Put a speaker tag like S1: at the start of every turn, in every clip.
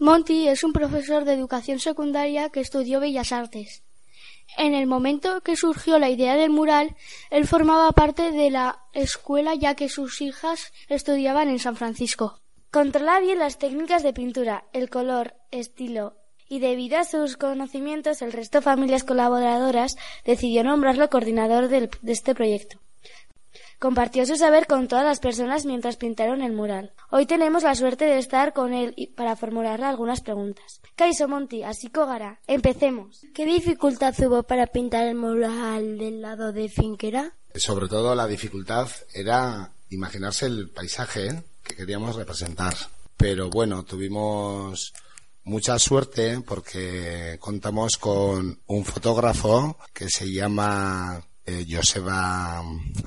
S1: Monty es un profesor de educación secundaria que estudió Bellas Artes. En el momento que surgió la idea del mural, él formaba parte de la escuela ya que sus hijas estudiaban en San Francisco. Controla bien las técnicas de pintura, el color, estilo, y debido a sus conocimientos, el resto de familias colaboradoras decidió nombrarlo coordinador de este proyecto. Compartió su saber con todas las personas mientras pintaron el mural. Hoy tenemos la suerte de estar con él para formularle algunas preguntas. Kaiso Monti, así Gara, empecemos. ¿Qué dificultad hubo para pintar el mural del lado de Finquera?
S2: Sobre todo la dificultad era imaginarse el paisaje que queríamos representar. Pero bueno, tuvimos mucha suerte porque contamos con un fotógrafo que se llama eh, Joseba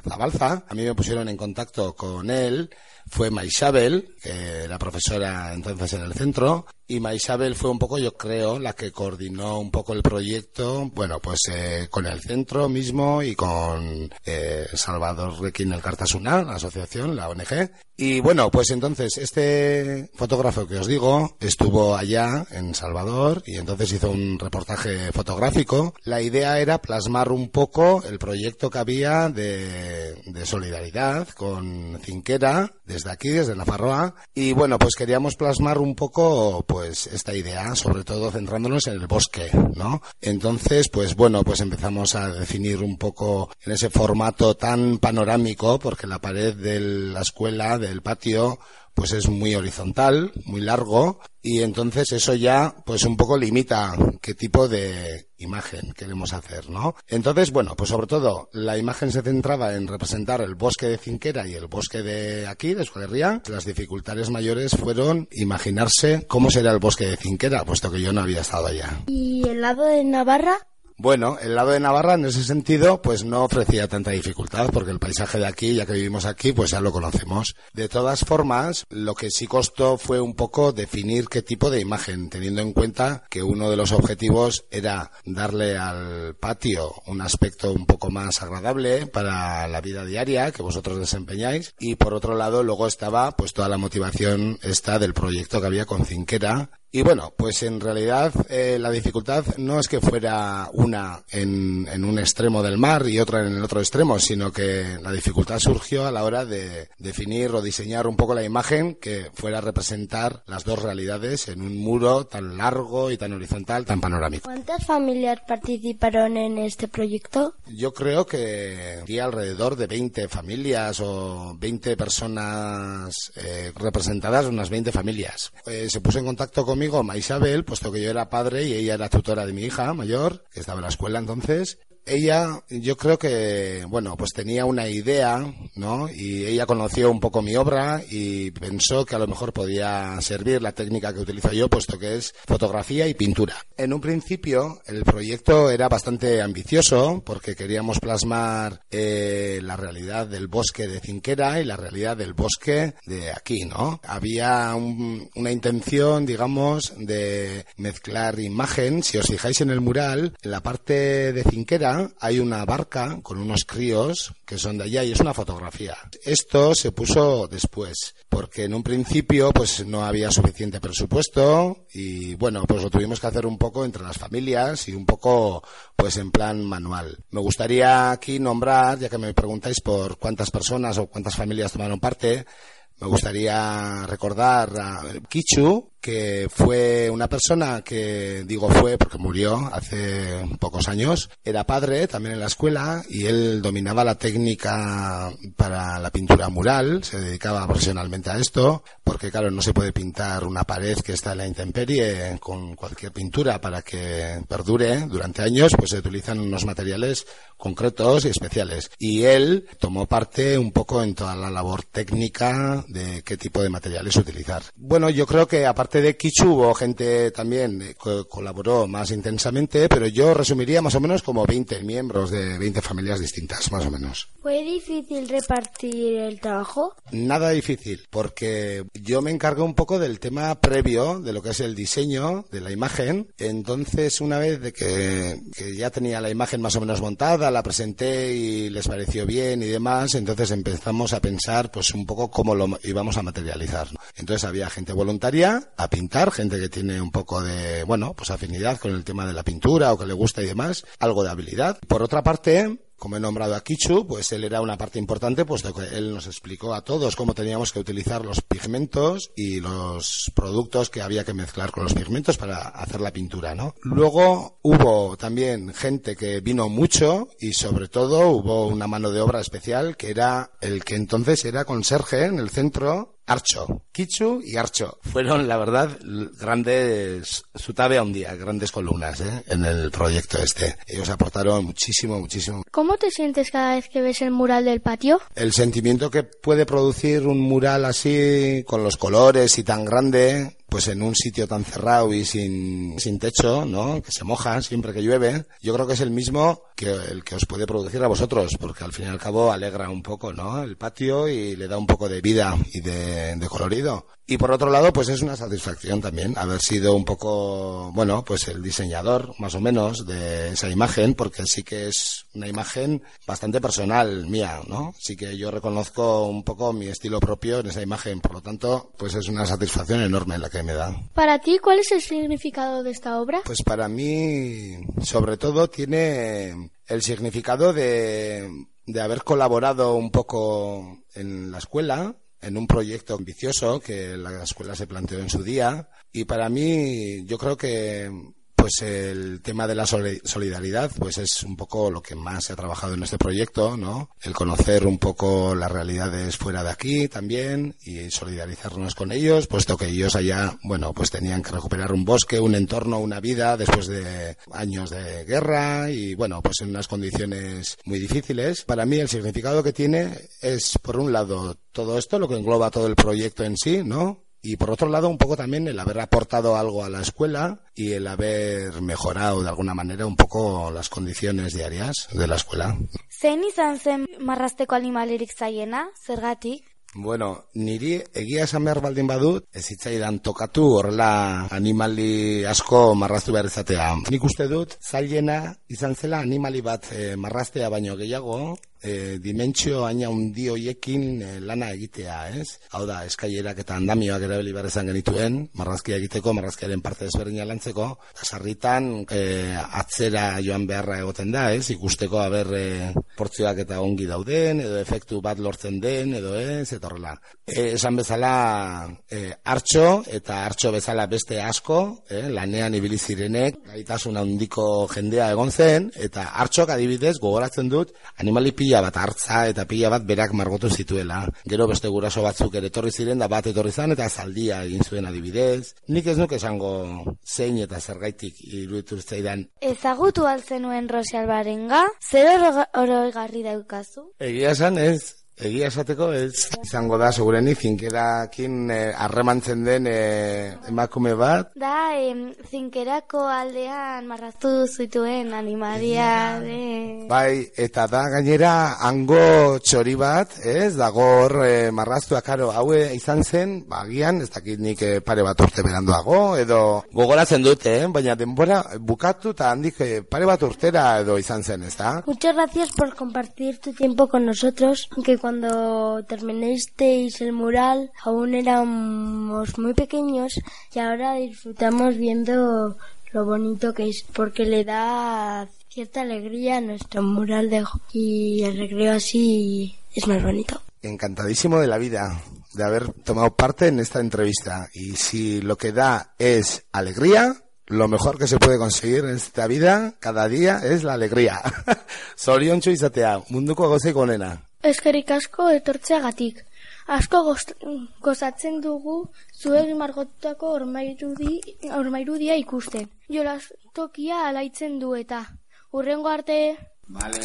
S2: Zabalza. A mí me pusieron en contacto con él. Fue Maisabel, que era profesora entonces en el centro, y Maisabel fue un poco, yo creo, la que coordinó un poco el proyecto, bueno, pues eh, con el centro mismo y con eh, Salvador Requín el Cartasuna, la asociación, la ONG. Y bueno, pues entonces este fotógrafo que os digo estuvo allá en Salvador y entonces hizo un reportaje fotográfico. La idea era plasmar un poco el proyecto que había de, de solidaridad con Cinquera desde aquí, desde la Farroa. Y bueno, pues queríamos plasmar un poco pues esta idea, sobre todo centrándonos en el bosque, ¿no? Entonces, pues bueno, pues empezamos a definir un poco en ese formato tan panorámico, porque la pared de la escuela, del patio, pues es muy horizontal, muy largo, y entonces eso ya pues un poco limita qué tipo de imagen queremos hacer, ¿no? Entonces, bueno, pues sobre todo la imagen se centraba en representar el bosque de Cinquera y el bosque de aquí, de Escuadría. Las dificultades mayores fueron imaginarse cómo sería el bosque de Cinquera, puesto que yo no había estado allá.
S1: ¿Y el lado de Navarra?
S2: Bueno, el lado de Navarra en ese sentido pues no ofrecía tanta dificultad porque el paisaje de aquí, ya que vivimos aquí, pues ya lo conocemos. De todas formas, lo que sí costó fue un poco definir qué tipo de imagen, teniendo en cuenta que uno de los objetivos era darle al patio un aspecto un poco más agradable para la vida diaria que vosotros desempeñáis y por otro lado luego estaba pues toda la motivación esta del proyecto que había con Cinquera y bueno, pues en realidad eh, la dificultad no es que fuera una en, en, un extremo del mar y otra en el otro extremo, sino que la dificultad surgió a la hora de definir o diseñar un poco la imagen que fuera a representar las dos realidades en un muro tan largo y tan horizontal, tan panorámico.
S1: ¿Cuántas familias participaron en este proyecto?
S2: Yo creo que había alrededor de 20 familias o 20 personas eh, representadas, unas 20 familias. Eh, se puso en contacto conmigo conmigo Maisabel, puesto que yo era padre y ella era tutora de mi hija mayor, que estaba en la escuela entonces, ella, yo creo que, bueno, pues tenía una idea, ¿no? Y ella conoció un poco mi obra y pensó que a lo mejor podía servir la técnica que utilizo yo, puesto que es fotografía y pintura. En un principio, el proyecto era bastante ambicioso porque queríamos plasmar eh, la realidad del bosque de Cinquera y la realidad del bosque de aquí, ¿no? Había una intención, digamos, de mezclar imagen. Si os fijáis en el mural, en la parte de Cinquera, hay una barca con unos críos que son de allá y es una fotografía. Esto se puso después, porque en un principio pues no había suficiente presupuesto y bueno, pues lo tuvimos que hacer un poco entre las familias y un poco pues en plan manual. Me gustaría aquí nombrar, ya que me preguntáis por cuántas personas o cuántas familias tomaron parte, me gustaría recordar a Kichu, que fue una persona que digo fue porque murió hace pocos años. Era padre también en la escuela y él dominaba la técnica para la pintura mural, se dedicaba profesionalmente a esto, porque claro, no se puede pintar una pared que está en la intemperie con cualquier pintura para que perdure durante años, pues se utilizan unos materiales concretos y especiales. Y él tomó parte un poco en toda la labor técnica de qué tipo de materiales utilizar. Bueno, yo creo que aparte aparte de Kichu hubo gente también que colaboró más intensamente, pero yo resumiría más o menos como 20 miembros de 20 familias distintas, más o menos.
S1: ¿Fue difícil repartir el trabajo?
S2: Nada difícil, porque yo me encargué un poco del tema previo, de lo que es el diseño de la imagen. Entonces, una vez de que, que ya tenía la imagen más o menos montada, la presenté y les pareció bien y demás, entonces empezamos a pensar pues un poco cómo lo íbamos a materializar. Entonces había gente voluntaria a pintar, gente que tiene un poco de, bueno, pues afinidad con el tema de la pintura o que le gusta y demás, algo de habilidad. Por otra parte, como he nombrado a Kichu, pues él era una parte importante, puesto que él nos explicó a todos cómo teníamos que utilizar los pigmentos y los productos que había que mezclar con los pigmentos para hacer la pintura, ¿no? Luego hubo también gente que vino mucho y sobre todo hubo una mano de obra especial que era el que entonces era conserje en el centro Archo, Kichu y Archo. Fueron, la verdad, grandes, sutabe a un día, grandes columnas ¿eh? en el proyecto este. Ellos aportaron muchísimo, muchísimo.
S1: ¿Cómo te sientes cada vez que ves el mural del patio?
S2: El sentimiento que puede producir un mural así, con los colores y tan grande, pues en un sitio tan cerrado y sin, sin techo, ¿no? Que se moja siempre que llueve, yo creo que es el mismo que el que os puede producir a vosotros, porque al fin y al cabo alegra un poco, ¿no? El patio y le da un poco de vida y de, colorido. Y por otro lado, pues es una satisfacción también haber sido un poco, bueno, pues el diseñador, más o menos, de esa imagen, porque sí que es una imagen bastante personal mía, ¿no? Sí que yo reconozco un poco mi estilo propio en esa imagen, por lo tanto, pues es una satisfacción enorme la que
S1: Para ti, ¿cuál es el significado de esta obra?
S2: Pues para mí, sobre todo, tiene el significado de, de haber colaborado un poco en la escuela, en un proyecto ambicioso que la escuela se planteó en su día y para mí yo creo que pues el tema de la solidaridad pues es un poco lo que más se ha trabajado en este proyecto, ¿no? El conocer un poco las realidades fuera de aquí también y solidarizarnos con ellos, puesto que ellos allá, bueno, pues tenían que recuperar un bosque, un entorno, una vida después de años de guerra y bueno, pues en unas condiciones muy difíciles. Para mí el significado que tiene es por un lado todo esto, lo que engloba todo el proyecto en sí, ¿no? Y por otro lado, un poco también el haber aportado algo a la escuela y el haber mejorado de alguna manera un poco las condiciones diarias de la escuela.
S1: Zein izan zen marrasteko animalerik zaiena, zergatik?
S2: Bueno, niri egia esan behar baldin badut, ez hitzaidan tokatu horrela animali asko marraztu behar izatea. Nik uste dut, zailena izan zela animali bat e, marraztea baino gehiago, e, dimentsio aina undi hoiekin e, lana egitea, ez? Hau da, eskailerak eta andamioak erabili behar izan genituen, marrazkia egiteko, marrazkiaren parte desberdina lantzeko, sarritan e, atzera joan beharra egoten da, ez? Ikusteko haber e, portzioak eta ongi dauden, edo efektu bat lortzen den, edo ez, eta horrela. E, esan bezala e, hartxo, eta hartxo bezala beste asko, e, lanean ibili zirenek, gaitasun handiko jendea egon zen, eta hartxok adibidez gogoratzen dut, animali pila pila bat hartza eta pila bat berak margotu zituela. Gero beste guraso batzuk ere etorri ziren da bat etorri zan eta zaldia egin zuen adibidez. Nik ez nuke esango zein eta zergaitik iruditu zaidan.
S1: Ezagutu alzenuen Rosi Albarenga, zer oroigarri daukazu?
S2: Egia esan ez, Egia esateko ez izango da segurenik zinkerakin harremantzen den eh, emakume bat.
S1: Da, em, zinkerako aldean marraztu zituen animalia de...
S2: Bai, eta da gainera hango txori bat, ez, dago hor eh, marraztua karo haue izan zen, bagian, ez dakit nik eh, pare bat urte beranduago, edo gogoratzen dute, eh? baina denbora bukatu eta handik eh, pare bat urtera edo izan zen, ez da?
S1: Muchas gracias por compartir tu tiempo con nosotros, que cuando terminasteis el mural aún éramos muy pequeños y ahora disfrutamos viendo lo bonito que es porque le da cierta alegría a nuestro mural de y el recreo así es más bonito.
S2: Encantadísimo de la vida de haber tomado parte en esta entrevista y si lo que da es alegría, lo mejor que se puede conseguir en esta vida cada día es la alegría. Zoriontxo izatea, munduko gozeik onena.
S1: Eskerik asko etortzeagatik. Asko gozatzen dugu zuek margotutako ormairudi, ormairudia ikusten. Jolas tokia alaitzen du eta. Urrengo arte...
S2: Vale,